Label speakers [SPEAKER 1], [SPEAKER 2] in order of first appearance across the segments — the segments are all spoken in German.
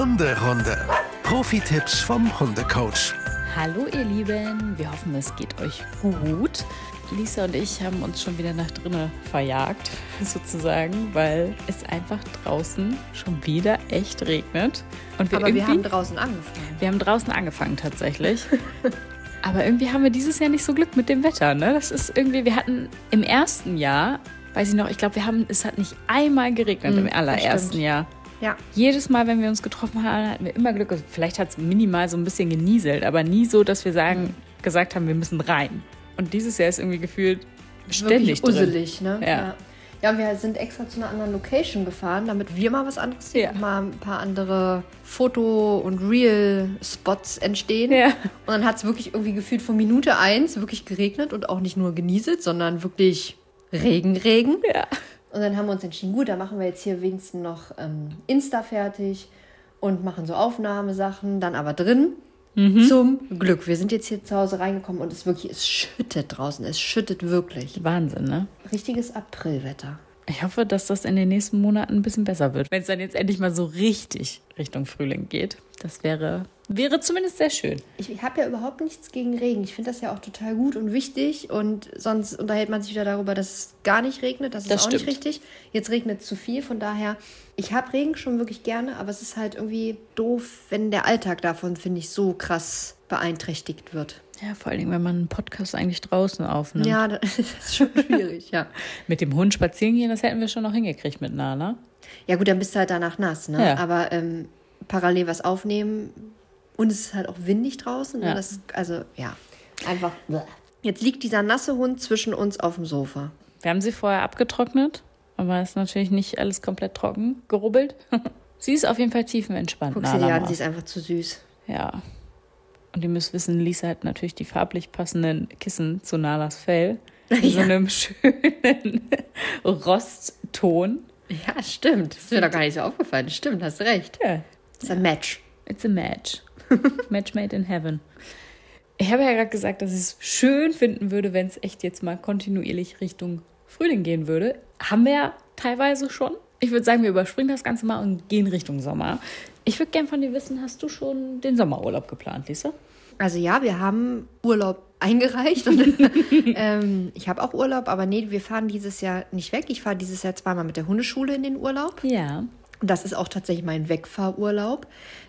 [SPEAKER 1] Hunderunde. Profi-Tipps vom Hundecoach.
[SPEAKER 2] Hallo ihr Lieben, wir hoffen, es geht euch gut. Lisa und ich haben uns schon wieder nach drinnen verjagt, sozusagen, weil es einfach draußen schon wieder echt regnet.
[SPEAKER 3] Und wir Aber wir haben draußen angefangen.
[SPEAKER 2] Wir haben draußen angefangen tatsächlich. Aber irgendwie haben wir dieses Jahr nicht so Glück mit dem Wetter. Ne? Das ist irgendwie, wir hatten im ersten Jahr, weiß ich noch, ich glaube, wir haben, es hat nicht einmal geregnet mhm, im allerersten Jahr.
[SPEAKER 3] Ja.
[SPEAKER 2] Jedes Mal, wenn wir uns getroffen haben, hatten wir immer Glück. Also vielleicht hat es minimal so ein bisschen genieselt, aber nie so, dass wir sagen, mhm. gesagt haben, wir müssen rein. Und dieses Jahr ist irgendwie gefühlt ständig
[SPEAKER 3] Wirklich uselig, ne?
[SPEAKER 2] Ja. ja.
[SPEAKER 3] Ja, wir sind extra zu einer anderen Location gefahren, damit wir mal was anderes sehen, ja. mal ein paar andere Foto- und Real-Spots entstehen.
[SPEAKER 2] Ja.
[SPEAKER 3] Und dann hat es wirklich irgendwie gefühlt von Minute eins wirklich geregnet und auch nicht nur genieselt, sondern wirklich Regen, Regen.
[SPEAKER 2] Ja.
[SPEAKER 3] Und dann haben wir uns entschieden, gut, dann machen wir jetzt hier wenigstens noch ähm, Insta fertig und machen so Aufnahmesachen, dann aber drin. Mhm. Zum Glück. Wir sind jetzt hier zu Hause reingekommen und es wirklich, es schüttet draußen. Es schüttet wirklich.
[SPEAKER 2] Wahnsinn, ne?
[SPEAKER 3] Richtiges Aprilwetter.
[SPEAKER 2] Ich hoffe, dass das in den nächsten Monaten ein bisschen besser wird. Wenn es dann jetzt endlich mal so richtig Richtung Frühling geht. Das wäre, wäre zumindest sehr schön.
[SPEAKER 3] Ich habe ja überhaupt nichts gegen Regen. Ich finde das ja auch total gut und wichtig. Und sonst unterhält man sich wieder darüber, dass es gar nicht regnet. Das ist das auch stimmt. nicht richtig. Jetzt regnet es zu viel. Von daher, ich habe Regen schon wirklich gerne. Aber es ist halt irgendwie doof, wenn der Alltag davon, finde ich, so krass beeinträchtigt wird.
[SPEAKER 2] Ja, vor allem, wenn man einen Podcast eigentlich draußen aufnimmt.
[SPEAKER 3] Ja, das ist schon schwierig, ja.
[SPEAKER 2] mit dem Hund spazieren gehen, das hätten wir schon noch hingekriegt mit Nana.
[SPEAKER 3] Ja, gut, dann bist du halt danach nass, ne? Ja. Aber ähm, parallel was aufnehmen und es ist halt auch windig draußen. Ne? Ja. Das also, ja, einfach. Jetzt liegt dieser nasse Hund zwischen uns auf dem Sofa.
[SPEAKER 2] Wir haben sie vorher abgetrocknet, aber ist natürlich nicht alles komplett trocken gerubbelt. sie ist auf jeden Fall tiefenentspannt.
[SPEAKER 3] Guck sie dir an, sie ist einfach zu süß.
[SPEAKER 2] Ja, und ihr müsst wissen, Lisa hat natürlich die farblich passenden Kissen zu Nalas Fell. In ja. so einem schönen Rostton.
[SPEAKER 3] Ja, stimmt. Das ist mir doch gar nicht so aufgefallen. Stimmt, hast recht.
[SPEAKER 2] Ja.
[SPEAKER 3] It's a match.
[SPEAKER 2] It's a match. match made in heaven. Ich habe ja gerade gesagt, dass ich es schön finden würde, wenn es echt jetzt mal kontinuierlich Richtung Frühling gehen würde. Haben wir ja teilweise schon. Ich würde sagen, wir überspringen das Ganze mal und gehen Richtung Sommer. Ich würde gerne von dir wissen, hast du schon den Sommerurlaub geplant, Lisa?
[SPEAKER 3] Also ja, wir haben Urlaub eingereicht und ähm, ich habe auch Urlaub, aber nee, wir fahren dieses Jahr nicht weg. Ich fahre dieses Jahr zweimal mit der Hundeschule in den Urlaub.
[SPEAKER 2] Ja.
[SPEAKER 3] Und das ist auch tatsächlich mein Wegfahrurlaub.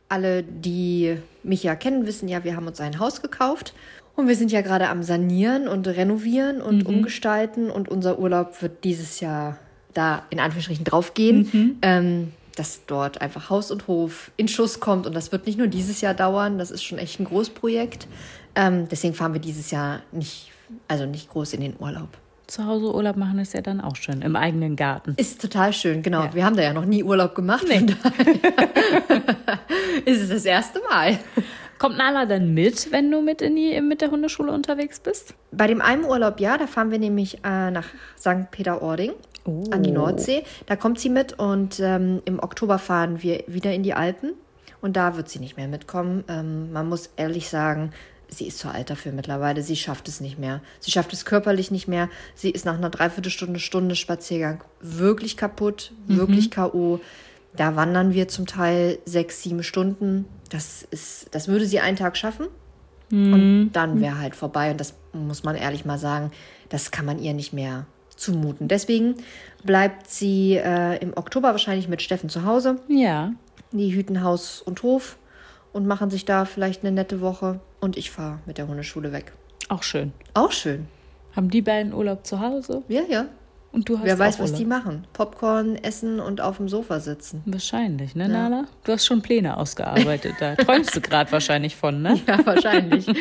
[SPEAKER 3] Alle, die mich ja kennen, wissen ja, wir haben uns ein Haus gekauft und wir sind ja gerade am Sanieren und Renovieren und mhm. Umgestalten und unser Urlaub wird dieses Jahr da in Anführungsstrichen draufgehen. Mhm. Ähm, dass dort einfach Haus und Hof in Schuss kommt. Und das wird nicht nur dieses Jahr dauern, das ist schon echt ein Großprojekt. Ähm, deswegen fahren wir dieses Jahr nicht, also nicht groß in den Urlaub.
[SPEAKER 2] Zu Hause Urlaub machen ist ja dann auch schön, im eigenen Garten.
[SPEAKER 3] Ist total schön, genau. Ja. Wir haben da ja noch nie Urlaub gemacht. Nee. ist es das erste Mal.
[SPEAKER 2] Kommt Nala dann mit, wenn du mit, in die, mit der Hundeschule unterwegs bist?
[SPEAKER 3] Bei dem einen Urlaub ja, da fahren wir nämlich äh, nach St. Peter-Ording oh. an die Nordsee. Da kommt sie mit und ähm, im Oktober fahren wir wieder in die Alpen. Und da wird sie nicht mehr mitkommen. Ähm, man muss ehrlich sagen, sie ist zu alt dafür mittlerweile. Sie schafft es nicht mehr. Sie schafft es körperlich nicht mehr. Sie ist nach einer Dreiviertelstunde, Stunde Spaziergang wirklich kaputt, mhm. wirklich K.O. Da wandern wir zum Teil sechs, sieben Stunden. Das ist, das würde sie einen Tag schaffen. Mhm. Und dann wäre halt vorbei. Und das muss man ehrlich mal sagen, das kann man ihr nicht mehr zumuten. Deswegen bleibt sie äh, im Oktober wahrscheinlich mit Steffen zu Hause.
[SPEAKER 2] Ja.
[SPEAKER 3] Die hüten Haus und Hof und machen sich da vielleicht eine nette Woche. Und ich fahre mit der Hundeschule weg.
[SPEAKER 2] Auch schön.
[SPEAKER 3] Auch schön.
[SPEAKER 2] Haben die beiden Urlaub zu Hause?
[SPEAKER 3] Ja, ja.
[SPEAKER 2] Und du hast
[SPEAKER 3] Wer weiß, was die machen. Popcorn essen und auf dem Sofa sitzen.
[SPEAKER 2] Wahrscheinlich, ne, ja. Nala? Du hast schon Pläne ausgearbeitet. Da träumst du gerade wahrscheinlich von, ne?
[SPEAKER 3] Ja, wahrscheinlich.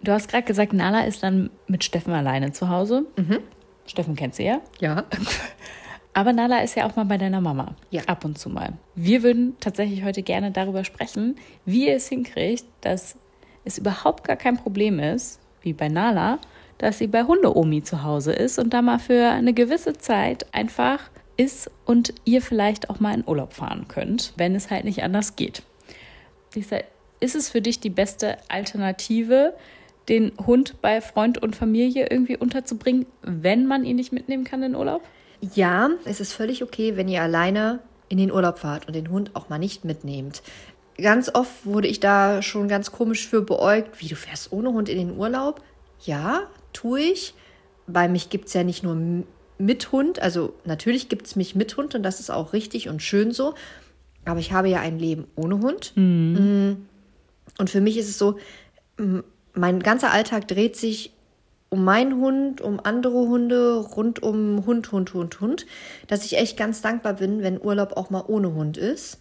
[SPEAKER 2] Du hast gerade gesagt, Nala ist dann mit Steffen alleine zu Hause.
[SPEAKER 3] Mhm.
[SPEAKER 2] Steffen kennt sie ja.
[SPEAKER 3] Ja.
[SPEAKER 2] Aber Nala ist ja auch mal bei deiner Mama.
[SPEAKER 3] Ja.
[SPEAKER 2] Ab und zu mal. Wir würden tatsächlich heute gerne darüber sprechen, wie ihr es hinkriegt, dass es überhaupt gar kein Problem ist, wie bei Nala, dass sie bei Hunde-Omi zu Hause ist und da mal für eine gewisse Zeit einfach ist und ihr vielleicht auch mal in Urlaub fahren könnt, wenn es halt nicht anders geht. Lisa, ist es für dich die beste Alternative, den Hund bei Freund und Familie irgendwie unterzubringen, wenn man ihn nicht mitnehmen kann in Urlaub?
[SPEAKER 3] Ja, es ist völlig okay, wenn ihr alleine in den Urlaub fahrt und den Hund auch mal nicht mitnehmt. Ganz oft wurde ich da schon ganz komisch für beäugt, wie du fährst ohne Hund in den Urlaub. Ja, tue ich. Bei mich gibt es ja nicht nur mit Hund, also natürlich gibt es mich mit Hund und das ist auch richtig und schön so. Aber ich habe ja ein Leben ohne Hund. Mhm. Und für mich ist es so, mein ganzer Alltag dreht sich um meinen Hund, um andere Hunde, rund um Hund, Hund, Hund, Hund, dass ich echt ganz dankbar bin, wenn Urlaub auch mal ohne Hund ist.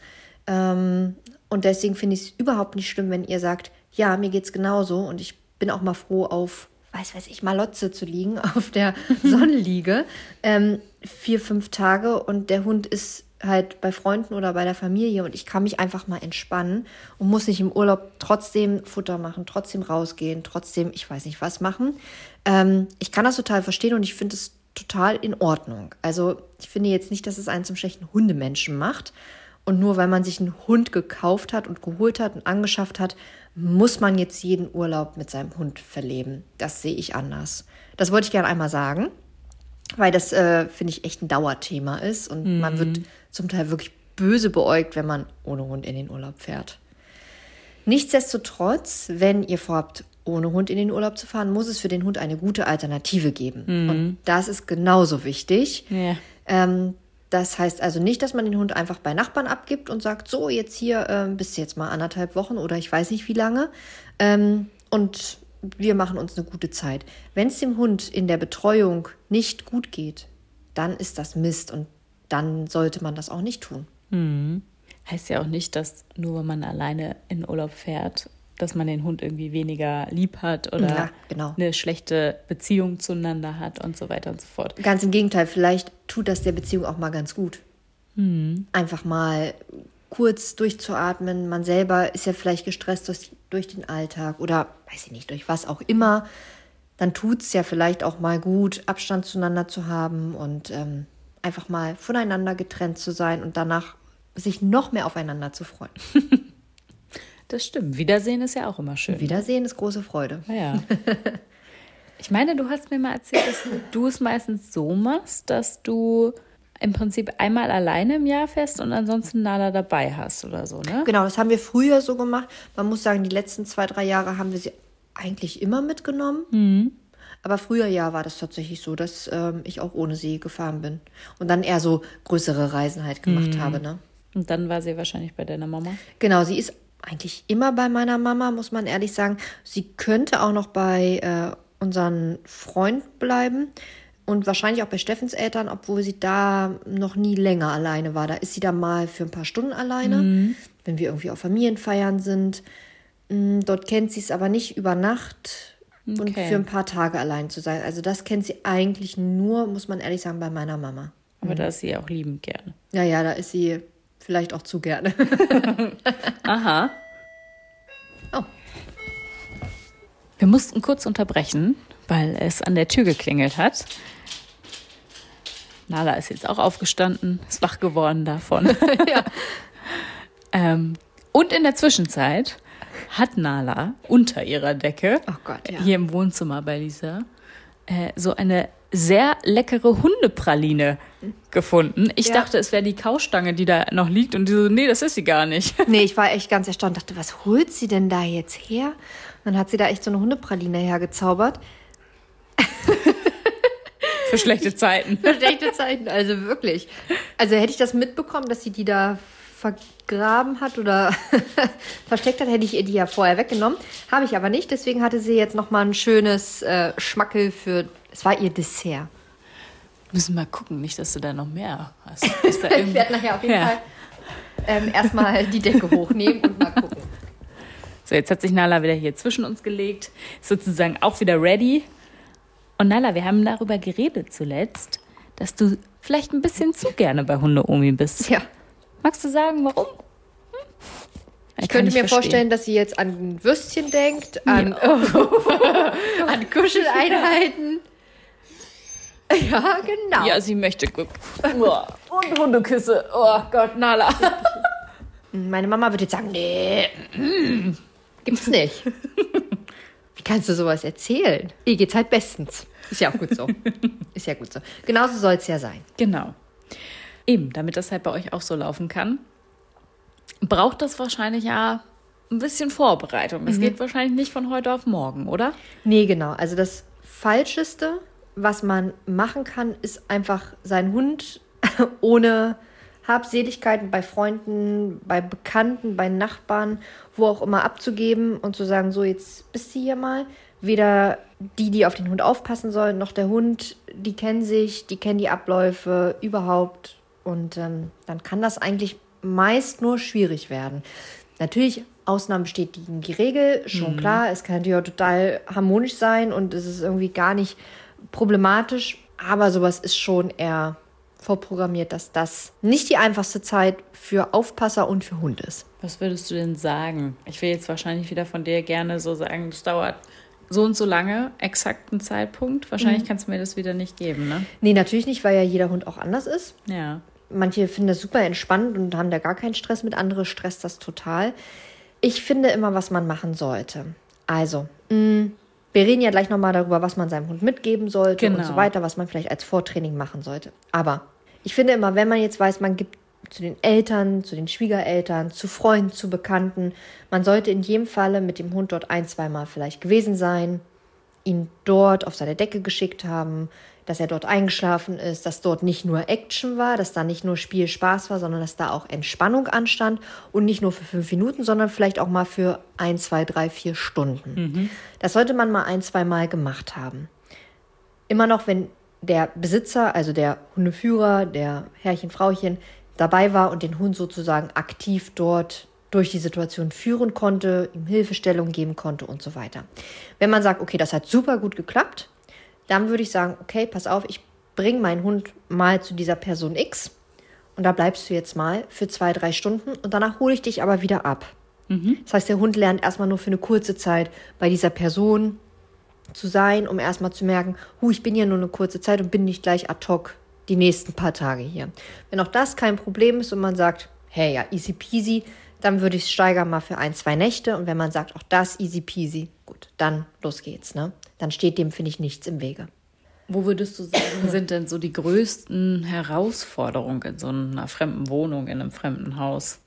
[SPEAKER 3] Ähm, und deswegen finde ich es überhaupt nicht schlimm, wenn ihr sagt, ja, mir geht es genauso und ich bin auch mal froh auf, weiß weiß ich, Malotze zu liegen, auf der Sonnenliege, ähm, vier, fünf Tage und der Hund ist halt bei Freunden oder bei der Familie und ich kann mich einfach mal entspannen und muss nicht im Urlaub trotzdem Futter machen, trotzdem rausgehen, trotzdem, ich weiß nicht was machen. Ähm, ich kann das total verstehen und ich finde es total in Ordnung. Also ich finde jetzt nicht, dass es einen zum schlechten Hundemenschen macht. Und nur weil man sich einen Hund gekauft hat und geholt hat und angeschafft hat, muss man jetzt jeden Urlaub mit seinem Hund verleben. Das sehe ich anders. Das wollte ich gerne einmal sagen, weil das, äh, finde ich, echt ein Dauerthema ist. Und mhm. man wird zum Teil wirklich böse beäugt, wenn man ohne Hund in den Urlaub fährt. Nichtsdestotrotz, wenn ihr vorhabt, ohne Hund in den Urlaub zu fahren, muss es für den Hund eine gute Alternative geben. Mhm. Und das ist genauso wichtig. Ja. Ähm, das heißt also nicht, dass man den Hund einfach bei Nachbarn abgibt und sagt, so, jetzt hier ähm, bist du jetzt mal anderthalb Wochen oder ich weiß nicht wie lange. Ähm, und wir machen uns eine gute Zeit. Wenn es dem Hund in der Betreuung nicht gut geht, dann ist das Mist und dann sollte man das auch nicht tun.
[SPEAKER 2] Mhm. Heißt ja auch nicht, dass nur wenn man alleine in Urlaub fährt, dass man den Hund irgendwie weniger lieb hat oder ja, genau. eine schlechte Beziehung zueinander hat und so weiter und so fort.
[SPEAKER 3] Ganz im Gegenteil, vielleicht tut das der Beziehung auch mal ganz gut. Mhm. Einfach mal kurz durchzuatmen. Man selber ist ja vielleicht gestresst durch, durch den Alltag oder weiß ich nicht, durch was auch immer. Dann tut es ja vielleicht auch mal gut, Abstand zueinander zu haben und ähm, einfach mal voneinander getrennt zu sein und danach sich noch mehr aufeinander zu freuen.
[SPEAKER 2] Das stimmt. Wiedersehen ist ja auch immer schön.
[SPEAKER 3] Wiedersehen ist große Freude.
[SPEAKER 2] Ja. Ich meine, du hast mir mal erzählt, dass du es meistens so machst, dass du im Prinzip einmal alleine im Jahr fährst und ansonsten Nala dabei hast oder so, ne?
[SPEAKER 3] Genau, das haben wir früher so gemacht. Man muss sagen, die letzten zwei, drei Jahre haben wir sie eigentlich immer mitgenommen. Mhm. Aber früher ja war das tatsächlich so, dass ähm, ich auch ohne sie gefahren bin. Und dann eher so größere Reisen halt gemacht mhm. habe, ne?
[SPEAKER 2] Und dann war sie wahrscheinlich bei deiner Mama?
[SPEAKER 3] Genau, sie ist eigentlich immer bei meiner Mama, muss man ehrlich sagen. Sie könnte auch noch bei äh, unseren Freunden bleiben und wahrscheinlich auch bei Steffens Eltern, obwohl sie da noch nie länger alleine war. Da ist sie dann mal für ein paar Stunden alleine, mhm. wenn wir irgendwie auf Familienfeiern sind. Mm, dort kennt sie es aber nicht über Nacht okay. und für ein paar Tage allein zu sein. Also das kennt sie eigentlich nur, muss man ehrlich sagen, bei meiner Mama.
[SPEAKER 2] Aber mhm. da ist sie auch liebend gerne.
[SPEAKER 3] Ja, ja, da ist sie Vielleicht auch zu gerne.
[SPEAKER 2] Aha. Oh. Wir mussten kurz unterbrechen, weil es an der Tür geklingelt hat. Nala ist jetzt auch aufgestanden, ist wach geworden davon. ja. ähm, und in der Zwischenzeit hat Nala unter ihrer Decke, oh Gott, ja. hier im Wohnzimmer bei Lisa, äh, so eine sehr leckere Hundepraline gefunden. Ich ja. dachte, es wäre die Kaustange, die da noch liegt. Und die so, nee, das ist sie gar nicht.
[SPEAKER 3] Nee, ich war echt ganz erstaunt. Dachte, was holt sie denn da jetzt her? Und dann hat sie da echt so eine Hundepraline hergezaubert.
[SPEAKER 2] Für schlechte Zeiten.
[SPEAKER 3] Für schlechte Zeiten, also wirklich. Also hätte ich das mitbekommen, dass sie die da vergraben hat oder versteckt hat, hätte ich ihr die ja vorher weggenommen. Habe ich aber nicht. Deswegen hatte sie jetzt noch mal ein schönes äh, Schmackel für. Es war ihr Dessert.
[SPEAKER 2] Müssen mal gucken, nicht, dass du da noch mehr hast.
[SPEAKER 3] ich werde nachher auf jeden ja. Fall ähm, erstmal die Decke hochnehmen und mal gucken.
[SPEAKER 2] So, jetzt hat sich Nala wieder hier zwischen uns gelegt, ist sozusagen auch wieder ready. Und Nala, wir haben darüber geredet zuletzt, dass du vielleicht ein bisschen zu gerne bei Hunde-Omi bist.
[SPEAKER 3] Ja.
[SPEAKER 2] Magst du sagen, warum? Hm?
[SPEAKER 3] Ich könnte mir verstehen. vorstellen, dass sie jetzt an Würstchen denkt, an, ja. an Kuscheleinheiten. Ja, genau.
[SPEAKER 2] Ja, sie möchte gucken. Und Hundeküsse. Oh Gott, Nala.
[SPEAKER 3] Meine Mama würde jetzt sagen, nee, gibt's nicht. Wie kannst du sowas erzählen? Ihr geht's halt bestens. Ist ja auch gut so. Ist ja gut so. Genauso soll es ja sein.
[SPEAKER 2] Genau. Eben, damit das halt bei euch auch so laufen kann, braucht das wahrscheinlich ja ein bisschen Vorbereitung. Das mhm. geht wahrscheinlich nicht von heute auf morgen, oder?
[SPEAKER 3] Nee, genau. Also das Falscheste, was man machen kann, ist einfach seinen Hund ohne Habseligkeiten bei Freunden, bei Bekannten, bei Nachbarn, wo auch immer abzugeben und zu sagen, so jetzt bist du hier mal. Weder die, die auf den Hund aufpassen sollen, noch der Hund, die kennen sich, die kennen die Abläufe überhaupt. Und ähm, dann kann das eigentlich meist nur schwierig werden. Natürlich, Ausnahmen bestätigen die Regel, schon mhm. klar. Es kann natürlich auch total harmonisch sein und es ist irgendwie gar nicht problematisch. Aber sowas ist schon eher vorprogrammiert, dass das nicht die einfachste Zeit für Aufpasser und für Hund ist.
[SPEAKER 2] Was würdest du denn sagen? Ich will jetzt wahrscheinlich wieder von dir gerne so sagen, es dauert so und so lange, exakten Zeitpunkt. Wahrscheinlich mhm. kannst du mir das wieder nicht geben, ne?
[SPEAKER 3] Nee, natürlich nicht, weil ja jeder Hund auch anders ist.
[SPEAKER 2] Ja.
[SPEAKER 3] Manche finden das super entspannt und haben da gar keinen Stress mit, andere stresst das total. Ich finde immer, was man machen sollte. Also, mh, mm, wir reden ja gleich nochmal darüber, was man seinem Hund mitgeben sollte genau. und so genau. weiter, was man vielleicht als Vortraining machen sollte. Aber ich finde immer, wenn man jetzt weiß, man gibt zu den Eltern, zu den Schwiegereltern, zu Freunden, zu Bekannten, man sollte in jedem Falle mit dem Hund dort ein, zweimal vielleicht gewesen sein, ihn dort auf seine Decke geschickt haben, dass er dort eingeschlafen ist, dass dort nicht nur Action war, dass da nicht nur Spiel Spaß war, sondern dass da auch Entspannung anstand und nicht nur für fünf Minuten, sondern vielleicht auch mal für ein, zwei, drei, vier Stunden. Mhm. Das sollte man mal ein, zwei Mal gemacht haben. Immer noch, wenn der Besitzer, also der Hundeführer, der Herrchen, Frauchen dabei war und den Hund sozusagen aktiv dort durch die Situation führen konnte, ihm Hilfestellung geben konnte und so weiter. Wenn man sagt, okay, das hat super gut geklappt, dann würde ich sagen, okay, pass auf, ich bringe meinen Hund mal zu dieser Person X und da bleibst du jetzt mal für zwei, drei Stunden und danach hole ich dich aber wieder ab. Mhm. Das heißt, der Hund lernt erstmal nur für eine kurze Zeit bei dieser Person zu sein, um erstmal zu merken, hu, ich bin hier nur eine kurze Zeit und bin nicht gleich ad hoc die nächsten paar Tage hier. Wenn auch das kein Problem ist und man sagt, hey, ja, easy peasy, dann würde ich es steigern mal für ein, zwei Nächte. Und wenn man sagt, auch das easy peasy, gut, dann los geht's, ne? Dann steht dem, finde ich, nichts im Wege.
[SPEAKER 2] Wo würdest du sagen, sind denn so die größten Herausforderungen in so einer fremden Wohnung, in einem fremden Haus?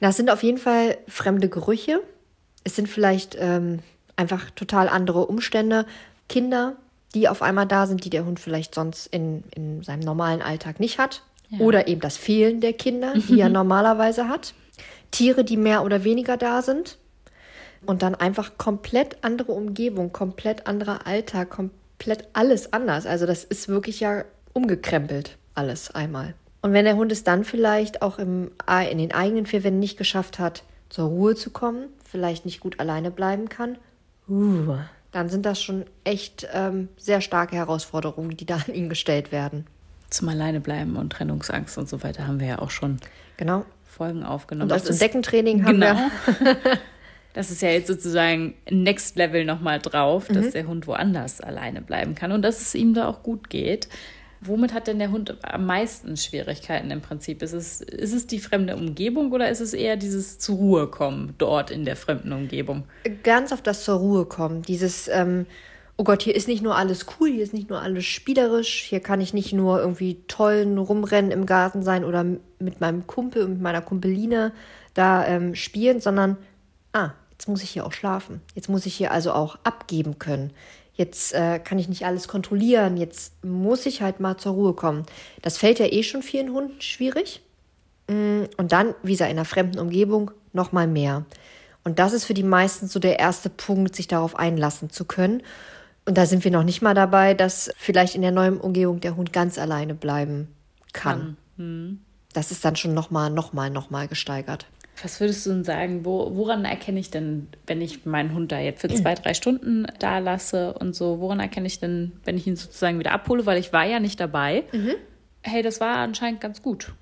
[SPEAKER 3] Das sind auf jeden Fall fremde Gerüche. Es sind vielleicht ähm, einfach total andere Umstände. Kinder, die auf einmal da sind, die der Hund vielleicht sonst in, in seinem normalen Alltag nicht hat. Ja. Oder eben das Fehlen der Kinder, die er normalerweise hat. Tiere, die mehr oder weniger da sind. Und dann einfach komplett andere Umgebung, komplett anderer Alltag, komplett alles anders. Also das ist wirklich ja umgekrempelt, alles einmal. Und wenn der Hund es dann vielleicht auch im, in den eigenen vier Wänden nicht geschafft hat, zur Ruhe zu kommen, vielleicht nicht gut alleine bleiben kann, uh, dann sind das schon echt ähm, sehr starke Herausforderungen, die da an ihn gestellt werden.
[SPEAKER 2] Zum Alleinebleiben und Trennungsangst und so weiter haben wir ja auch schon
[SPEAKER 3] genau.
[SPEAKER 2] Folgen aufgenommen.
[SPEAKER 3] Und auch das Deckentraining haben genau. wir.
[SPEAKER 2] das ist ja jetzt sozusagen Next Level nochmal drauf, dass mhm. der Hund woanders alleine bleiben kann und dass es ihm da auch gut geht. Womit hat denn der Hund am meisten Schwierigkeiten im Prinzip? Ist es, ist es die fremde Umgebung oder ist es eher dieses zur Ruhe kommen dort in der fremden Umgebung?
[SPEAKER 3] Ganz auf das zur Ruhe kommen. Dieses, ähm, oh Gott, hier ist nicht nur alles cool, hier ist nicht nur alles spielerisch, hier kann ich nicht nur irgendwie tollen rumrennen im Garten sein oder mit meinem Kumpel und meiner Kumpeline da ähm, spielen, sondern, ah, jetzt muss ich hier auch schlafen. Jetzt muss ich hier also auch abgeben können jetzt äh, kann ich nicht alles kontrollieren, jetzt muss ich halt mal zur Ruhe kommen. Das fällt ja eh schon vielen Hunden schwierig. Mm, und dann, wie gesagt, in einer fremden Umgebung noch mal mehr. Und das ist für die meisten so der erste Punkt, sich darauf einlassen zu können. Und da sind wir noch nicht mal dabei, dass vielleicht in der neuen Umgebung der Hund ganz alleine bleiben kann. kann. Hm. Das ist dann schon noch mal, noch mal, noch mal gesteigert.
[SPEAKER 2] Was würdest du denn sagen, wo, woran erkenne ich denn, wenn ich meinen Hund da jetzt für zwei, drei Stunden da lasse und so, woran erkenne ich denn, wenn ich ihn sozusagen wieder abhole, weil ich war ja nicht dabei, mhm. hey, das war anscheinend ganz gut.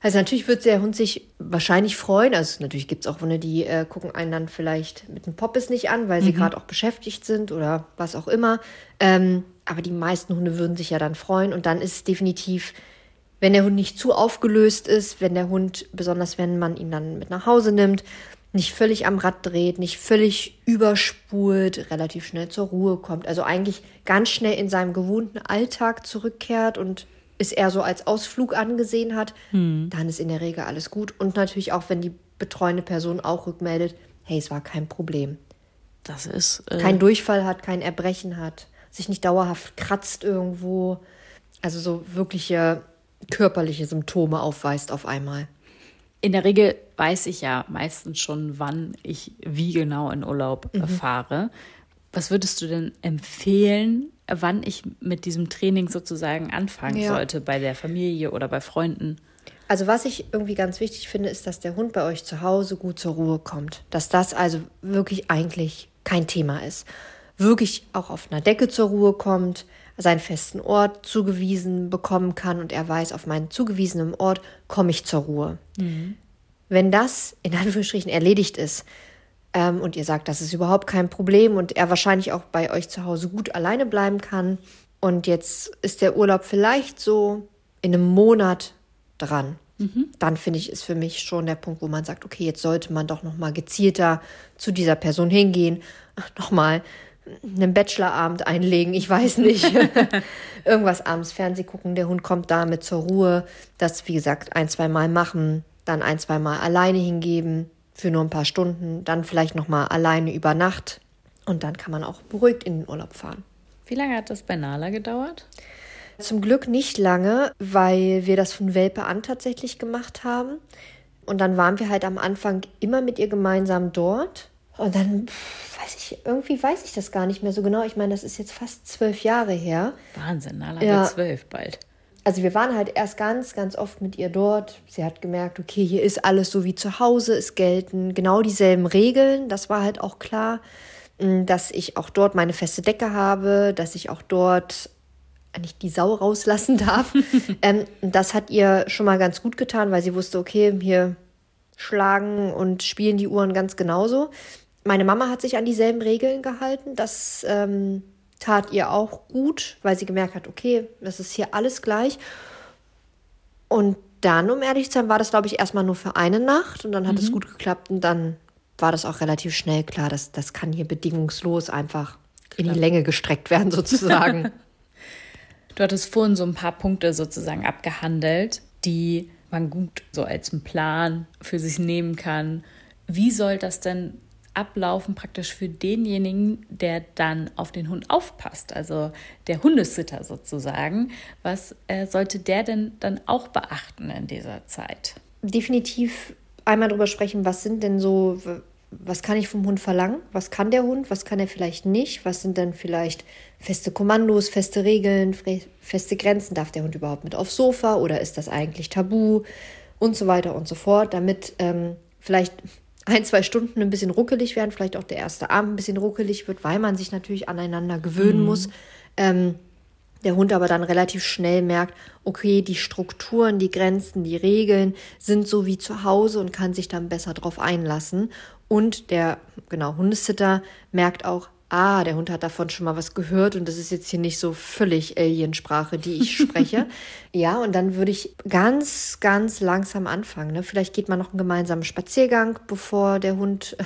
[SPEAKER 3] Also natürlich wird der Hund sich wahrscheinlich freuen. Also natürlich gibt es auch Hunde, die äh, gucken einen dann vielleicht mit dem Poppes nicht an, weil sie mhm. gerade auch beschäftigt sind oder was auch immer. Ähm, aber die meisten Hunde würden sich ja dann freuen und dann ist es definitiv wenn der Hund nicht zu aufgelöst ist, wenn der Hund, besonders wenn man ihn dann mit nach Hause nimmt, nicht völlig am Rad dreht, nicht völlig überspult, relativ schnell zur Ruhe kommt, also eigentlich ganz schnell in seinem gewohnten Alltag zurückkehrt und es eher so als Ausflug angesehen hat, hm. dann ist in der Regel alles gut. Und natürlich auch, wenn die betreuende Person auch rückmeldet, hey, es war kein Problem.
[SPEAKER 2] Das ist. Äh
[SPEAKER 3] kein Durchfall hat, kein Erbrechen hat, sich nicht dauerhaft kratzt irgendwo. Also so wirkliche körperliche Symptome aufweist auf einmal.
[SPEAKER 2] In der Regel weiß ich ja meistens schon, wann ich wie genau in Urlaub mhm. fahre. Was würdest du denn empfehlen, wann ich mit diesem Training sozusagen anfangen ja. sollte, bei der Familie oder bei Freunden?
[SPEAKER 3] Also was ich irgendwie ganz wichtig finde, ist, dass der Hund bei euch zu Hause gut zur Ruhe kommt. Dass das also wirklich eigentlich kein Thema ist. Wirklich auch auf einer Decke zur Ruhe kommt, seinen festen Ort zugewiesen bekommen kann und er weiß, auf meinen zugewiesenen Ort komme ich zur Ruhe. Mhm. Wenn das in Anführungsstrichen erledigt ist ähm, und ihr sagt, das ist überhaupt kein Problem und er wahrscheinlich auch bei euch zu Hause gut alleine bleiben kann und jetzt ist der Urlaub vielleicht so in einem Monat dran. Mhm. Dann finde ich, ist für mich schon der Punkt, wo man sagt, okay, jetzt sollte man doch noch mal gezielter zu dieser Person hingehen, noch mal einen Bachelorabend einlegen, ich weiß nicht. Irgendwas abends Fernseh gucken, der Hund kommt damit zur Ruhe. Das, wie gesagt, ein, zwei Mal machen, dann ein, zwei Mal alleine hingeben für nur ein paar Stunden, dann vielleicht nochmal alleine über Nacht und dann kann man auch beruhigt in den Urlaub fahren.
[SPEAKER 2] Wie lange hat das bei Nala gedauert?
[SPEAKER 3] Zum Glück nicht lange, weil wir das von Welpe an tatsächlich gemacht haben. Und dann waren wir halt am Anfang immer mit ihr gemeinsam dort. Und dann weiß ich, irgendwie weiß ich das gar nicht mehr so genau. Ich meine, das ist jetzt fast zwölf Jahre her.
[SPEAKER 2] Wahnsinn, Nala ja. wird zwölf bald.
[SPEAKER 3] Also wir waren halt erst ganz, ganz oft mit ihr dort. Sie hat gemerkt, okay, hier ist alles so wie zu Hause, es gelten genau dieselben Regeln. Das war halt auch klar, mm, dass ich auch dort meine feste Decke habe, dass ich auch dort nicht die Sau rauslassen darf. ähm, das hat ihr schon mal ganz gut getan, weil sie wusste, okay, hier schlagen und spielen die Uhren ganz genauso. Meine Mama hat sich an dieselben Regeln gehalten. Das ähm, tat ihr auch gut, weil sie gemerkt hat, okay, das ist hier alles gleich. Und dann, um ehrlich zu sein, war das, glaube ich, erstmal nur für eine Nacht und dann hat mhm. es gut geklappt und dann war das auch relativ schnell klar, dass das kann hier bedingungslos einfach Klar. in die Länge gestreckt werden, sozusagen.
[SPEAKER 2] du hattest vorhin so ein paar Punkte sozusagen abgehandelt, die man gut so als einen Plan für sich nehmen kann. Wie soll das denn ablaufen praktisch für denjenigen, der dann auf den Hund aufpasst, also der Hundesitter sozusagen. Was äh, sollte der denn dann auch beachten in dieser Zeit?
[SPEAKER 3] Definitiv einmal darüber sprechen, was sind denn so, was kann ich vom Hund verlangen? Was kann der Hund? Was kann er vielleicht nicht? Was sind denn vielleicht feste Kommandos, feste Regeln, feste Grenzen? Darf der Hund überhaupt mit aufs Sofa oder ist das eigentlich tabu? Und so weiter und so fort, damit ähm, vielleicht ein, zwei Stunden ein bisschen ruckelig werden, vielleicht auch der erste Abend ein bisschen ruckelig wird, weil man sich natürlich aneinander gewöhnen mhm. muss. Ähm, der Hund aber dann relativ schnell merkt, okay, die Strukturen, die Grenzen, die Regeln sind so wie zu Hause und kann sich dann besser drauf einlassen. Und der, genau, Hundesitter merkt auch, ah, der Hund hat davon schon mal was gehört und das ist jetzt hier nicht so völlig Aliensprache, die ich spreche. ja, und dann würde ich ganz, ganz langsam anfangen. Ne? Vielleicht geht man noch einen gemeinsamen Spaziergang, bevor der Hund äh,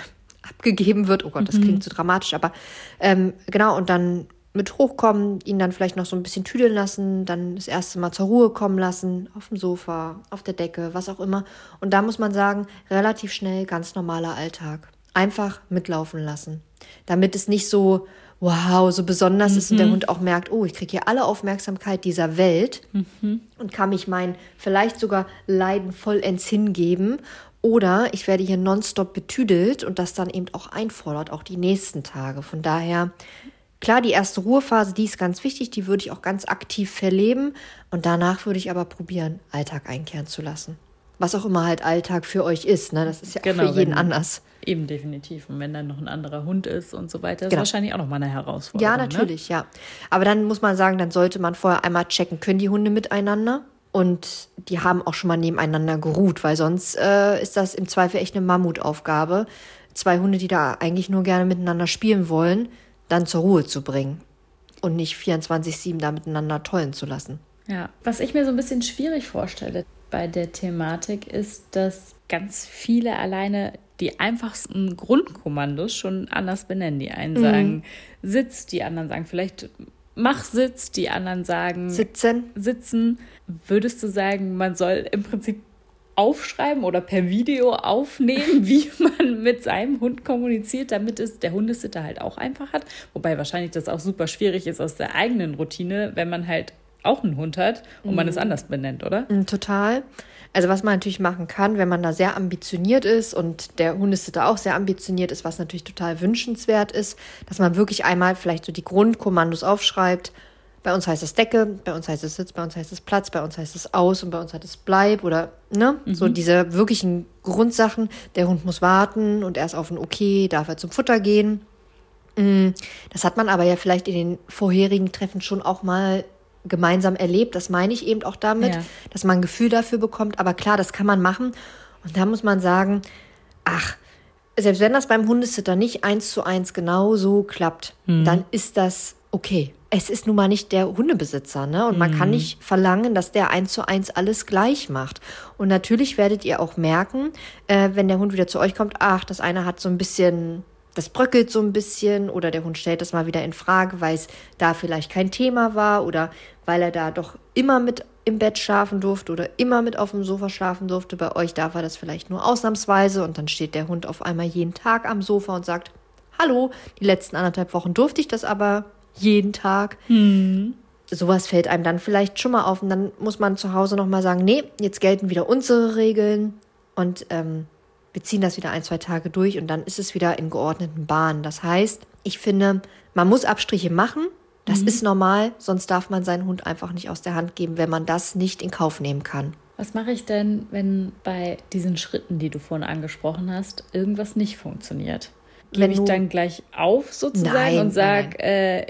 [SPEAKER 3] abgegeben wird. Oh Gott, das mhm. klingt zu dramatisch, aber ähm, genau, und dann mit hochkommen, ihn dann vielleicht noch so ein bisschen tüdeln lassen, dann das erste Mal zur Ruhe kommen lassen, auf dem Sofa, auf der Decke, was auch immer. Und da muss man sagen, relativ schnell ganz normaler Alltag. Einfach mitlaufen lassen damit es nicht so, wow, so besonders mhm. ist und der mhm. Hund auch merkt, oh, ich kriege hier alle Aufmerksamkeit dieser Welt mhm. und kann mich mein vielleicht sogar Leiden vollends hingeben. Oder ich werde hier nonstop betüdelt und das dann eben auch einfordert, auch die nächsten Tage. Von daher, klar, die erste Ruhephase, die ist ganz wichtig, die würde ich auch ganz aktiv verleben. Und danach würde ich aber probieren, Alltag einkehren zu lassen was auch immer halt Alltag für euch ist. Ne? Das ist ja genau, für jeden wenn, anders.
[SPEAKER 2] Eben definitiv. Und wenn dann noch ein anderer Hund ist und so weiter, ist genau. wahrscheinlich auch noch mal eine Herausforderung.
[SPEAKER 3] Ja, ne? natürlich, ne? ja. Aber dann muss man sagen, dann sollte man vorher einmal checken, können die Hunde miteinander? Und die haben auch schon mal nebeneinander geruht, weil sonst äh, ist das im Zweifel echt eine Mammutaufgabe, zwei Hunde, die da eigentlich nur gerne miteinander spielen wollen, dann zur Ruhe zu bringen und nicht 24-7 da miteinander tollen zu lassen.
[SPEAKER 2] Ja, was ich mir so ein bisschen schwierig vorstelle, bei der Thematik ist, dass ganz viele alleine die einfachsten Grundkommandos schon anders benennen. Die einen mhm. sagen Sitz, die anderen sagen vielleicht mach Sitz, die anderen sagen
[SPEAKER 3] Sitzen.
[SPEAKER 2] Sitzen. Würdest du sagen, man soll im Prinzip aufschreiben oder per Video aufnehmen, wie man mit seinem Hund kommuniziert, damit es der Hundesitter halt auch einfach hat. Wobei wahrscheinlich das auch super schwierig ist aus der eigenen Routine, wenn man halt auch einen Hund hat und man es
[SPEAKER 3] Mhm.
[SPEAKER 2] anders benennt, oder?
[SPEAKER 3] Mm, Total. Also was man natürlich machen kann, wenn man da sehr ambitioniert ist und der Hundesitter auch sehr ambitioniert ist, was natürlich total wünschenswert ist, dass man wirklich einmal vielleicht so die Grundkommandos aufschreibt. Bei uns heißt es Decke, bei uns heißt es Sitz, bei uns heißt es Platz, bei uns heißt es Aus und bei uns heißt es Bleib oder ne? So diese wirklichen Grundsachen. Der Hund muss warten und erst auf ein Okay darf er zum Futter gehen. Mm, Das hat man aber ja vielleicht in den vorherigen Treffen schon auch mal gemeinsam erlebt. Das meine ich eben auch damit,
[SPEAKER 2] Ja.
[SPEAKER 3] dass man ein Gefühl dafür bekommt. Aber klar, das kann man machen. Und da muss man sagen, ach, selbst wenn das beim Hundesitter nicht eins zu eins genau so klappt, dann ist das okay. Es ist nun mal nicht der Hundebesitzer, ne? Und man kann nicht verlangen, dass der eins zu eins alles gleich macht. Und natürlich werdet ihr auch merken, äh, wenn der Hund wieder zu euch kommt, ach, das eine hat so ein bisschen das bröckelt so ein bisschen oder der Hund stellt das mal wieder in Frage, weil es da vielleicht kein Thema war oder weil er da doch immer mit im Bett schlafen durfte oder immer mit auf dem Sofa schlafen durfte. Bei euch darf er das vielleicht nur ausnahmsweise und dann steht der Hund auf einmal jeden Tag am Sofa und sagt, hallo, die letzten anderthalb Wochen durfte ich das aber jeden Tag. Sowas fällt einem dann vielleicht schon mal auf und dann muss man zu Hause nochmal sagen, nee, jetzt gelten wieder unsere Regeln und ähm, wir ziehen das wieder ein, zwei Tage durch und dann ist es wieder in geordneten Bahnen. Das heißt, ich finde, man muss Abstriche machen. Das ist normal, sonst darf man seinen Hund einfach nicht aus der Hand geben, wenn man das nicht in Kauf nehmen kann.
[SPEAKER 2] Was mache ich denn, wenn bei diesen Schritten, die du vorhin angesprochen hast, irgendwas nicht funktioniert? Gebe
[SPEAKER 3] Wenn
[SPEAKER 2] ich dann gleich auf sozusagen
[SPEAKER 3] Nein,
[SPEAKER 2] und sage, äh,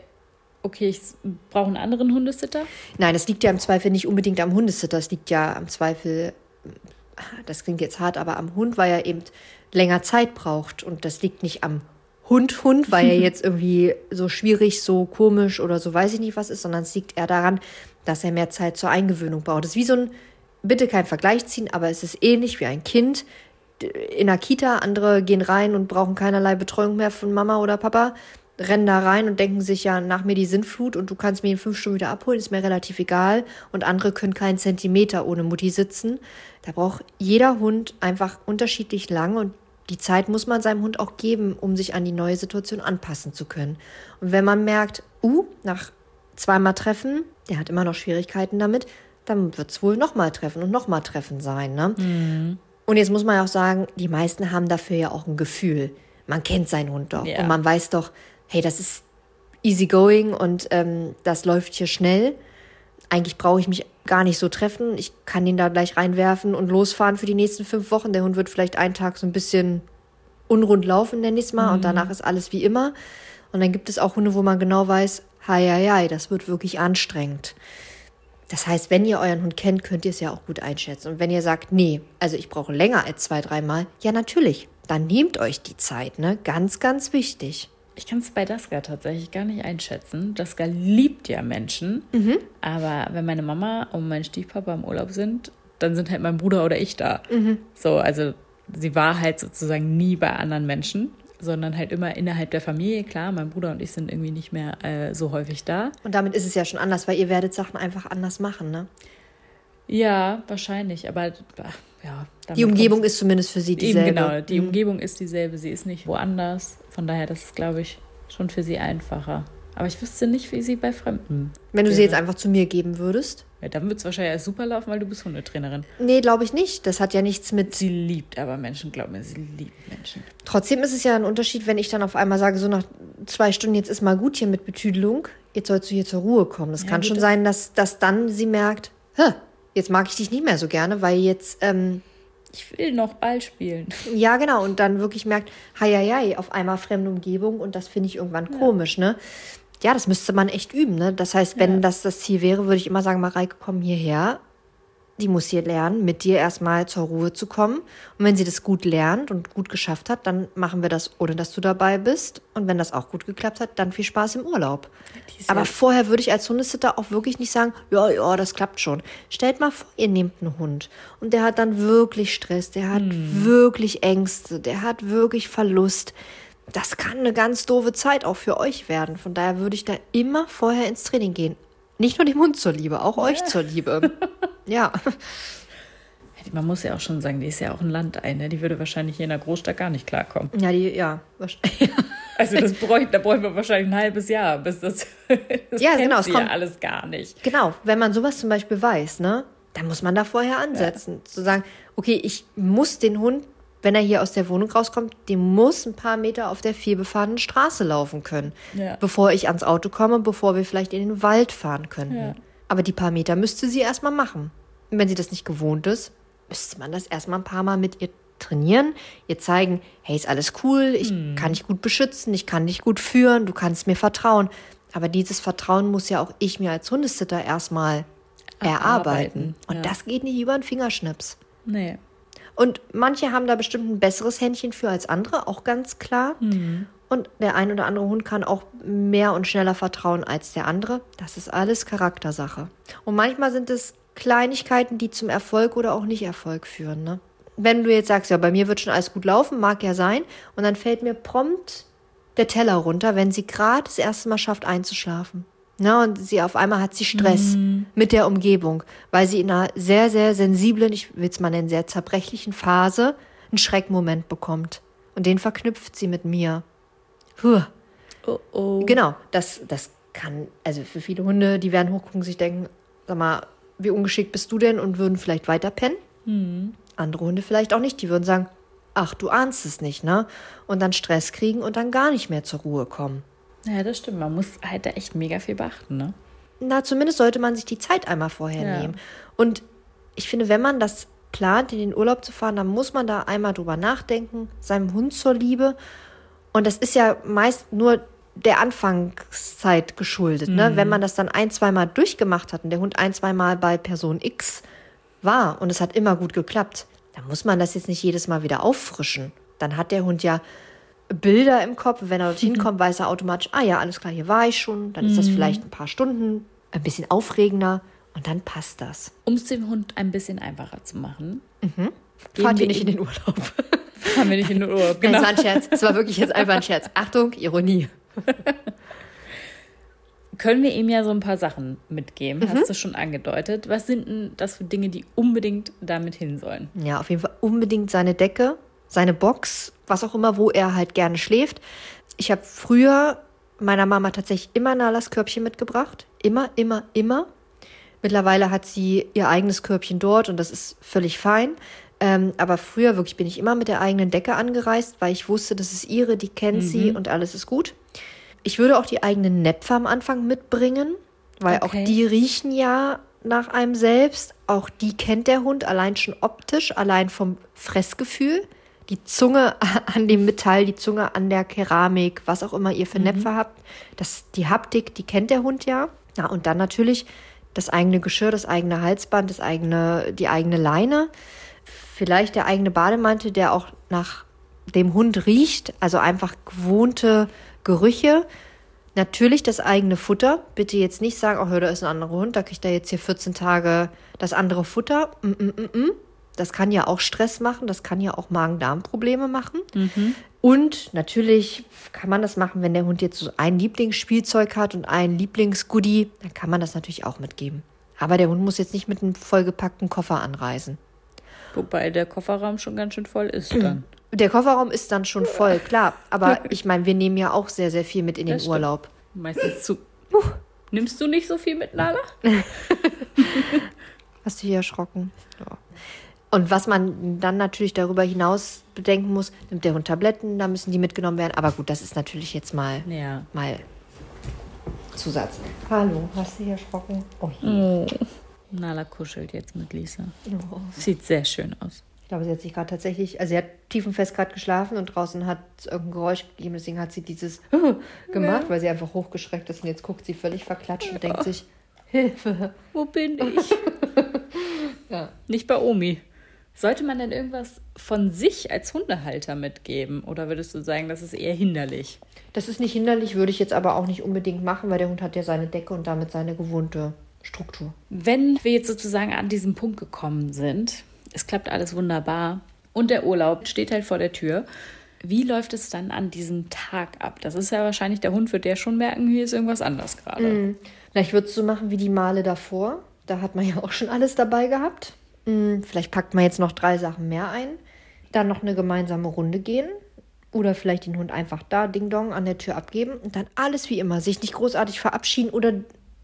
[SPEAKER 2] okay, ich brauche einen anderen Hundesitter?
[SPEAKER 3] Nein, das liegt ja im Zweifel nicht unbedingt am Hundesitter, das liegt ja am Zweifel, das klingt jetzt hart, aber am Hund, weil er eben länger Zeit braucht. Und das liegt nicht am Hund, Hund, weil er jetzt irgendwie so schwierig, so komisch oder so weiß ich nicht was ist, sondern es liegt eher daran, dass er mehr Zeit zur Eingewöhnung braucht. Das ist wie so ein, bitte kein Vergleich ziehen, aber es ist ähnlich wie ein Kind in der Kita. Andere gehen rein und brauchen keinerlei Betreuung mehr von Mama oder Papa rennen da rein und denken sich ja, nach mir die Sinnflut und du kannst mich in fünf Stunden wieder abholen, ist mir relativ egal. Und andere können keinen Zentimeter ohne Mutti sitzen. Da braucht jeder Hund einfach unterschiedlich lang und die Zeit muss man seinem Hund auch geben, um sich an die neue Situation anpassen zu können. Und wenn man merkt, uh, nach zweimal Treffen, der hat immer noch Schwierigkeiten damit, dann wird es wohl nochmal Treffen und nochmal Treffen sein. Ne? Und jetzt muss man ja auch sagen, die meisten haben dafür ja auch ein Gefühl. Man kennt seinen Hund doch.
[SPEAKER 2] Ja.
[SPEAKER 3] Und man weiß doch, hey, das ist easy going und ähm, das läuft hier schnell. Eigentlich brauche ich mich gar nicht so treffen. Ich kann ihn da gleich reinwerfen und losfahren für die nächsten fünf Wochen. Der Hund wird vielleicht einen Tag so ein bisschen unrund laufen, nenne ich es mal. Und danach ist alles wie immer. Und dann gibt es auch Hunde, wo man genau weiß, hei, hei, hei, das wird wirklich anstrengend. Das heißt, wenn ihr euren Hund kennt, könnt ihr es ja auch gut einschätzen. Und wenn ihr sagt, nee, also ich brauche länger als zwei, dreimal, ja natürlich, dann nehmt euch die Zeit, ne? Ganz, ganz wichtig.
[SPEAKER 2] Ich kann es bei Daska tatsächlich gar nicht einschätzen. Daska liebt ja Menschen,
[SPEAKER 3] Mhm.
[SPEAKER 2] aber wenn meine Mama und mein Stiefpapa im Urlaub sind, dann sind halt mein Bruder oder ich da.
[SPEAKER 3] Mhm.
[SPEAKER 2] So, also sie war halt sozusagen nie bei anderen Menschen, sondern halt immer innerhalb der Familie. Klar, mein Bruder und ich sind irgendwie nicht mehr äh, so häufig da.
[SPEAKER 3] Und damit ist es ja schon anders, weil ihr werdet Sachen einfach anders machen, ne?
[SPEAKER 2] Ja, wahrscheinlich, aber ach, ja.
[SPEAKER 3] Die Umgebung ist zumindest für sie
[SPEAKER 2] kommt's- Eben
[SPEAKER 3] dieselbe.
[SPEAKER 2] genau, die Umgebung ist dieselbe, sie ist nicht woanders. Von daher, das ist, glaube ich, schon für sie einfacher. Aber ich wüsste nicht, wie sie bei Fremden.
[SPEAKER 3] Wenn du sie
[SPEAKER 2] wäre.
[SPEAKER 3] jetzt einfach zu mir geben würdest?
[SPEAKER 2] Ja, dann wird es wahrscheinlich erst super laufen, weil du bist Hundetrainerin.
[SPEAKER 3] Nee, glaube ich nicht. Das hat ja nichts mit.
[SPEAKER 2] Sie liebt aber Menschen, glaub mir, sie liebt Menschen.
[SPEAKER 3] Trotzdem ist es ja ein Unterschied, wenn ich dann auf einmal sage, so nach zwei Stunden, jetzt ist mal gut hier mit Betüdelung, jetzt sollst du hier zur Ruhe kommen. Das
[SPEAKER 2] Ja,
[SPEAKER 3] kann schon
[SPEAKER 2] das-
[SPEAKER 3] sein, dass, dass dann sie merkt, Hä, jetzt mag ich dich nicht mehr so gerne, weil jetzt, ähm,
[SPEAKER 2] Ich will noch Ball spielen.
[SPEAKER 3] ja genau, und dann wirklich merkt, hei, hei, hei, auf einmal fremde Umgebung und das finde ich irgendwann komisch, ne? Ja, das müsste man echt üben, ne? Das heißt, wenn
[SPEAKER 2] Ja.
[SPEAKER 3] das das Ziel wäre, würde ich immer sagen, Mareike, komm hierher. Die muss hier lernen, mit dir erstmal zur Ruhe zu kommen. Und wenn sie das gut lernt und gut geschafft hat, dann machen wir das, ohne dass du dabei bist. Und wenn das auch gut geklappt hat, dann viel Spaß im Urlaub. Aber vorher würde ich als Hundesitter auch wirklich nicht sagen, ja, ja, das klappt schon. Stellt mal vor, ihr nehmt einen Hund und der hat dann wirklich Stress, der hat wirklich Ängste, der hat wirklich Verlust. das kann eine ganz doofe Zeit auch für euch werden. Von daher würde ich da immer vorher ins Training gehen. Nicht nur dem Hund zur Liebe, auch euch zur Liebe. ja.
[SPEAKER 2] Man muss ja auch schon sagen, die ist ja auch ein Landei, ne? Die würde wahrscheinlich hier in der Großstadt gar nicht klarkommen.
[SPEAKER 3] Ja, die, ja, wahrscheinlich.
[SPEAKER 2] Also das bräuchte, da bräuchten wir wahrscheinlich ein halbes Jahr, bis das, das
[SPEAKER 3] ja, genau,
[SPEAKER 2] es kommt, ja alles gar nicht.
[SPEAKER 3] Genau, wenn man sowas zum Beispiel weiß, ne, dann muss man da vorher ansetzen. Ja. Zu sagen, okay, ich muss den Hund, wenn er hier aus der Wohnung rauskommt, dem muss ein paar Meter auf der vielbefahrenen Straße laufen können, ja. bevor ich ans Auto komme, bevor wir vielleicht in den Wald fahren könnten. Ja. Aber die paar Meter müsste sie erstmal machen. Und wenn sie das nicht gewohnt ist, müsste man das erstmal ein paar Mal mit ihr trainieren, ihr zeigen, hey, ist alles cool, ich hm. kann dich gut beschützen, ich kann dich gut führen, du kannst mir vertrauen. Aber dieses Vertrauen muss ja auch ich mir als Hundesitter erstmal erarbeiten. Und ja. das geht nicht über einen Fingerschnips.
[SPEAKER 2] Nee.
[SPEAKER 3] Und manche haben da bestimmt ein besseres Händchen für als andere, auch ganz klar. Mhm. Und der ein oder andere Hund kann auch mehr und schneller vertrauen als der andere. Das ist alles Charaktersache. Und manchmal sind es Kleinigkeiten, die zum Erfolg oder auch nicht Erfolg führen. Ne? wenn du jetzt sagst, ja, bei mir wird schon alles gut laufen, mag ja sein, und dann fällt mir prompt der Teller runter, wenn sie gerade das erste Mal schafft einzuschlafen. Na, und sie auf einmal hat sie Stress mhm. mit der Umgebung, weil sie in einer sehr, sehr sensiblen, ich will es mal nennen, sehr zerbrechlichen Phase einen Schreckmoment bekommt. Und den verknüpft sie mit mir. Huh. Oh oh. Genau, das, das kann, also für viele Hunde, die werden hochgucken, sich denken, sag mal, wie ungeschickt bist du denn und würden vielleicht weiter pennen. Mhm. Andere Hunde vielleicht auch nicht. Die würden sagen, ach, du ahnst es nicht, ne? Und dann Stress kriegen und dann gar nicht mehr zur Ruhe kommen.
[SPEAKER 2] Ja, das stimmt. Man muss halt da echt mega viel beachten, ne?
[SPEAKER 3] Na, zumindest sollte man sich die Zeit einmal vorher ja. nehmen. Und ich finde, wenn man das plant, in den Urlaub zu fahren, dann muss man da einmal drüber nachdenken, seinem Hund zur Liebe. Und das ist ja meist nur der Anfangszeit geschuldet. Ne? Mhm. Wenn man das dann ein, zweimal durchgemacht hat und der Hund ein, zweimal bei Person X war und es hat immer gut geklappt, dann muss man das jetzt nicht jedes Mal wieder auffrischen. Dann hat der Hund ja Bilder im Kopf. Wenn er dorthin kommt, weiß er automatisch, ah ja, alles klar, hier war ich schon. Dann ist das mhm. vielleicht ein paar Stunden, ein bisschen aufregender und dann passt das.
[SPEAKER 2] Um es dem Hund ein bisschen einfacher zu machen.
[SPEAKER 3] Mhm. Fahren wir nicht in den Urlaub.
[SPEAKER 2] Fahren wir nicht in den Urlaub,
[SPEAKER 3] genau. Nein, das war ein Scherz. Das war wirklich jetzt einfach ein Scherz. Achtung, Ironie
[SPEAKER 2] können wir ihm ja so ein paar Sachen mitgeben. Mhm. Hast du schon angedeutet. Was sind denn das für Dinge, die unbedingt damit hin sollen?
[SPEAKER 3] Ja, auf jeden Fall unbedingt seine Decke, seine Box, was auch immer, wo er halt gerne schläft. Ich habe früher meiner Mama tatsächlich immer Nalas Körbchen mitgebracht. Immer, immer, immer. Mittlerweile hat sie ihr eigenes Körbchen dort und das ist völlig fein. Ähm, aber früher wirklich bin ich immer mit der eigenen Decke angereist, weil ich wusste, das ist ihre, die kennt mhm. sie und alles ist gut. Ich würde auch die eigenen Näpfe am Anfang mitbringen, weil okay. auch die riechen ja nach einem selbst. Auch die kennt der Hund allein schon optisch, allein vom Fressgefühl. Die Zunge an dem Metall, die Zunge an der Keramik, was auch immer ihr für mhm. Näpfe habt. Das, die Haptik, die kennt der Hund ja. Ja, und dann natürlich das eigene Geschirr, das eigene Halsband, das eigene, die eigene Leine. Vielleicht der eigene Bademantel, der auch nach dem Hund riecht, also einfach gewohnte Gerüche. Natürlich das eigene Futter. Bitte jetzt nicht sagen, oh, da ist ein anderer Hund, da kriegt er jetzt hier 14 Tage das andere Futter. Mm, mm, mm, mm. Das kann ja auch Stress machen, das kann ja auch Magen-Darm-Probleme machen. Mhm. Und natürlich kann man das machen, wenn der Hund jetzt so ein Lieblingsspielzeug hat und ein Lieblingsgoodie, dann kann man das natürlich auch mitgeben. Aber der Hund muss jetzt nicht mit einem vollgepackten Koffer anreisen.
[SPEAKER 2] Wobei der Kofferraum schon ganz schön voll ist dann.
[SPEAKER 3] Der Kofferraum ist dann schon voll, klar. Aber ich meine, wir nehmen ja auch sehr, sehr viel mit in den Urlaub.
[SPEAKER 2] Meistens zu. Nimmst du nicht so viel mit, Lala?
[SPEAKER 3] Hast du hier erschrocken? Ja. Und was man dann natürlich darüber hinaus bedenken muss, nimmt der Hund Tabletten, da müssen die mitgenommen werden. Aber gut, das ist natürlich jetzt mal,
[SPEAKER 2] ja.
[SPEAKER 3] mal Zusatz. Hallo, hast du hier erschrocken?
[SPEAKER 2] Oh, hier. Oh. Nala kuschelt jetzt mit Lisa. Oh. Sieht sehr schön aus
[SPEAKER 3] glaube, sie hat sich gerade tatsächlich, also sie hat tiefenfest gerade geschlafen und draußen hat es irgendein Geräusch gegeben, deswegen hat sie dieses gemacht, ja. weil sie einfach hochgeschreckt ist und jetzt guckt sie völlig verklatscht ja. und denkt sich, Hilfe.
[SPEAKER 2] Wo bin ich? ja. Nicht bei Omi. Sollte man denn irgendwas von sich als Hundehalter mitgeben oder würdest du sagen, das ist eher hinderlich?
[SPEAKER 3] Das ist nicht hinderlich, würde ich jetzt aber auch nicht unbedingt machen, weil der Hund hat ja seine Decke und damit seine gewohnte Struktur.
[SPEAKER 2] Wenn wir jetzt sozusagen an diesen Punkt gekommen sind, es klappt alles wunderbar und der Urlaub steht halt vor der Tür. Wie läuft es dann an diesem Tag ab? Das ist ja wahrscheinlich, der Hund wird ja schon merken, hier ist irgendwas anders gerade.
[SPEAKER 3] Mhm. Vielleicht würdest du machen wie die Male davor. Da hat man ja auch schon alles dabei gehabt. Mhm, vielleicht packt man jetzt noch drei Sachen mehr ein. Dann noch eine gemeinsame Runde gehen. Oder vielleicht den Hund einfach da, Ding Dong, an der Tür abgeben. Und dann alles wie immer. Sich nicht großartig verabschieden oder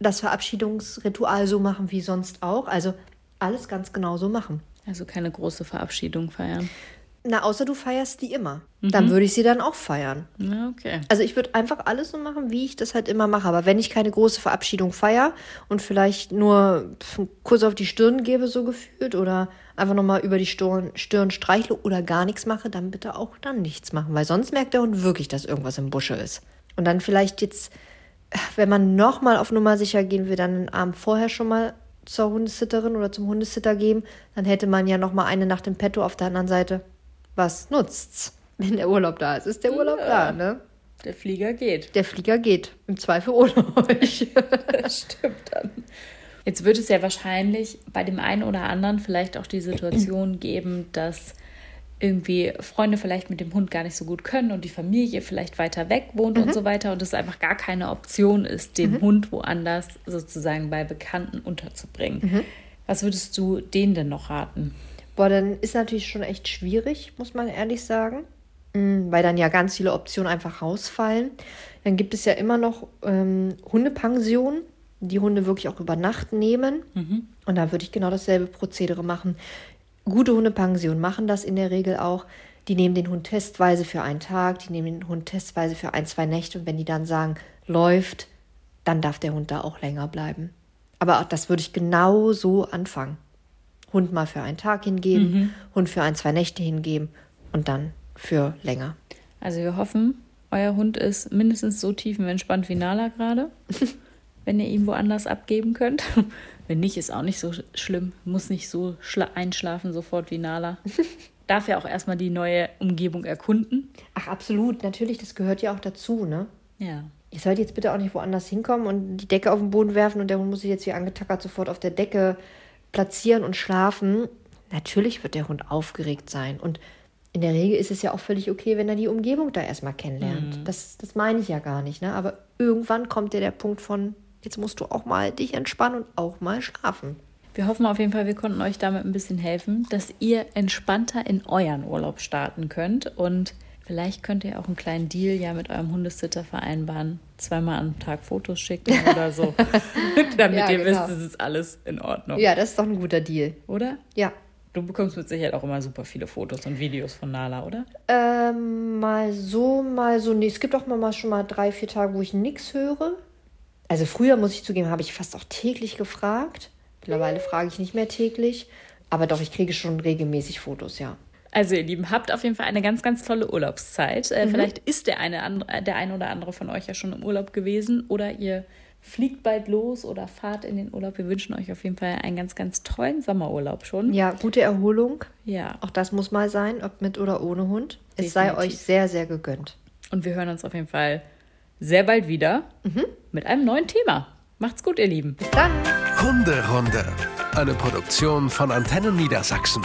[SPEAKER 3] das Verabschiedungsritual so machen wie sonst auch. Also alles ganz genau so machen.
[SPEAKER 2] Also keine große Verabschiedung feiern.
[SPEAKER 3] Na, außer du feierst die immer. Mhm. Dann würde ich sie dann auch feiern.
[SPEAKER 2] Ja, okay.
[SPEAKER 3] Also ich würde einfach alles so machen, wie ich das halt immer mache. Aber wenn ich keine große Verabschiedung feiere und vielleicht nur einen Kuss auf die Stirn gebe, so gefühlt, oder einfach nochmal über die Stirn, Stirn streichle oder gar nichts mache, dann bitte auch dann nichts machen. Weil sonst merkt der Hund wirklich, dass irgendwas im Busche ist. Und dann vielleicht jetzt, wenn man nochmal auf Nummer sicher gehen will, dann einen Abend vorher schon mal zur Hundesitterin oder zum Hundesitter geben, dann hätte man ja nochmal eine Nacht im Petto auf der anderen Seite was nutzt's? Wenn der Urlaub da ist, ist der Urlaub ja. da, ne?
[SPEAKER 2] Der Flieger geht.
[SPEAKER 3] Der Flieger geht. Im Zweifel ohne euch.
[SPEAKER 2] das stimmt dann. Jetzt wird es ja wahrscheinlich bei dem einen oder anderen vielleicht auch die Situation geben, dass irgendwie Freunde vielleicht mit dem Hund gar nicht so gut können und die Familie vielleicht weiter weg wohnt mhm. und so weiter und es einfach gar keine Option ist, den mhm. Hund woanders sozusagen bei Bekannten unterzubringen. Mhm. Was würdest du denen denn noch raten?
[SPEAKER 3] Boah, dann ist natürlich schon echt schwierig, muss man ehrlich sagen, mm, weil dann ja ganz viele Optionen einfach rausfallen. Dann gibt es ja immer noch ähm, Hundepensionen, die Hunde wirklich auch über Nacht nehmen. Mhm. Und da würde ich genau dasselbe Prozedere machen. Gute Hundepensionen machen das in der Regel auch. Die nehmen den Hund testweise für einen Tag, die nehmen den Hund testweise für ein, zwei Nächte. Und wenn die dann sagen, läuft, dann darf der Hund da auch länger bleiben. Aber das würde ich genau so anfangen. Hund mal für einen Tag hingeben, mhm. Hund für ein, zwei Nächte hingeben und dann für länger.
[SPEAKER 2] Also wir hoffen, euer Hund ist mindestens so tiefenentspannt wie Nala gerade, wenn ihr ihn woanders abgeben könnt. Wenn nicht, ist auch nicht so schlimm. Muss nicht so einschlafen sofort wie Nala. Darf ja auch erstmal die neue Umgebung erkunden.
[SPEAKER 3] Ach, absolut. Natürlich, das gehört ja auch dazu, ne?
[SPEAKER 2] Ja.
[SPEAKER 3] Ihr sollt jetzt bitte auch nicht woanders hinkommen und die Decke auf den Boden werfen und der Hund muss sich jetzt wie angetackert sofort auf der Decke platzieren und schlafen, natürlich wird der Hund aufgeregt sein. Und in der Regel ist es ja auch völlig okay, wenn er die Umgebung da erstmal kennenlernt. Mhm. Das, das meine ich ja gar nicht. Ne? Aber irgendwann kommt ja der Punkt von, jetzt musst du auch mal dich entspannen und auch mal schlafen.
[SPEAKER 2] Wir hoffen auf jeden Fall, wir konnten euch damit ein bisschen helfen, dass ihr entspannter in euren Urlaub starten könnt und Vielleicht könnt ihr auch einen kleinen Deal ja mit eurem Hundesitter vereinbaren. Zweimal am Tag Fotos schicken oder so. Damit ja, ihr genau. wisst, es ist alles in Ordnung.
[SPEAKER 3] Ja, das ist doch ein guter Deal.
[SPEAKER 2] Oder?
[SPEAKER 3] Ja.
[SPEAKER 2] Du bekommst mit Sicherheit auch immer super viele Fotos und Videos von Nala, oder?
[SPEAKER 3] Ähm, mal so, mal so. Nee, es gibt auch mal schon mal drei, vier Tage, wo ich nichts höre. Also früher, muss ich zugeben, habe ich fast auch täglich gefragt. Mittlerweile frage ich nicht mehr täglich. Aber doch, ich kriege schon regelmäßig Fotos, ja.
[SPEAKER 2] Also ihr Lieben, habt auf jeden Fall eine ganz, ganz tolle Urlaubszeit. Äh, mhm. Vielleicht ist der eine, andere, der eine oder andere von euch ja schon im Urlaub gewesen oder ihr fliegt bald los oder fahrt in den Urlaub. Wir wünschen euch auf jeden Fall einen ganz, ganz tollen Sommerurlaub schon.
[SPEAKER 3] Ja, gute Erholung.
[SPEAKER 2] Ja.
[SPEAKER 3] Auch das muss mal sein, ob mit oder ohne Hund. Definitiv. Es sei euch sehr, sehr gegönnt.
[SPEAKER 2] Und wir hören uns auf jeden Fall sehr bald wieder mhm. mit einem neuen Thema. Macht's gut, ihr Lieben.
[SPEAKER 3] Bis dann.
[SPEAKER 1] Hunderunde, eine Produktion von Antennen Niedersachsen.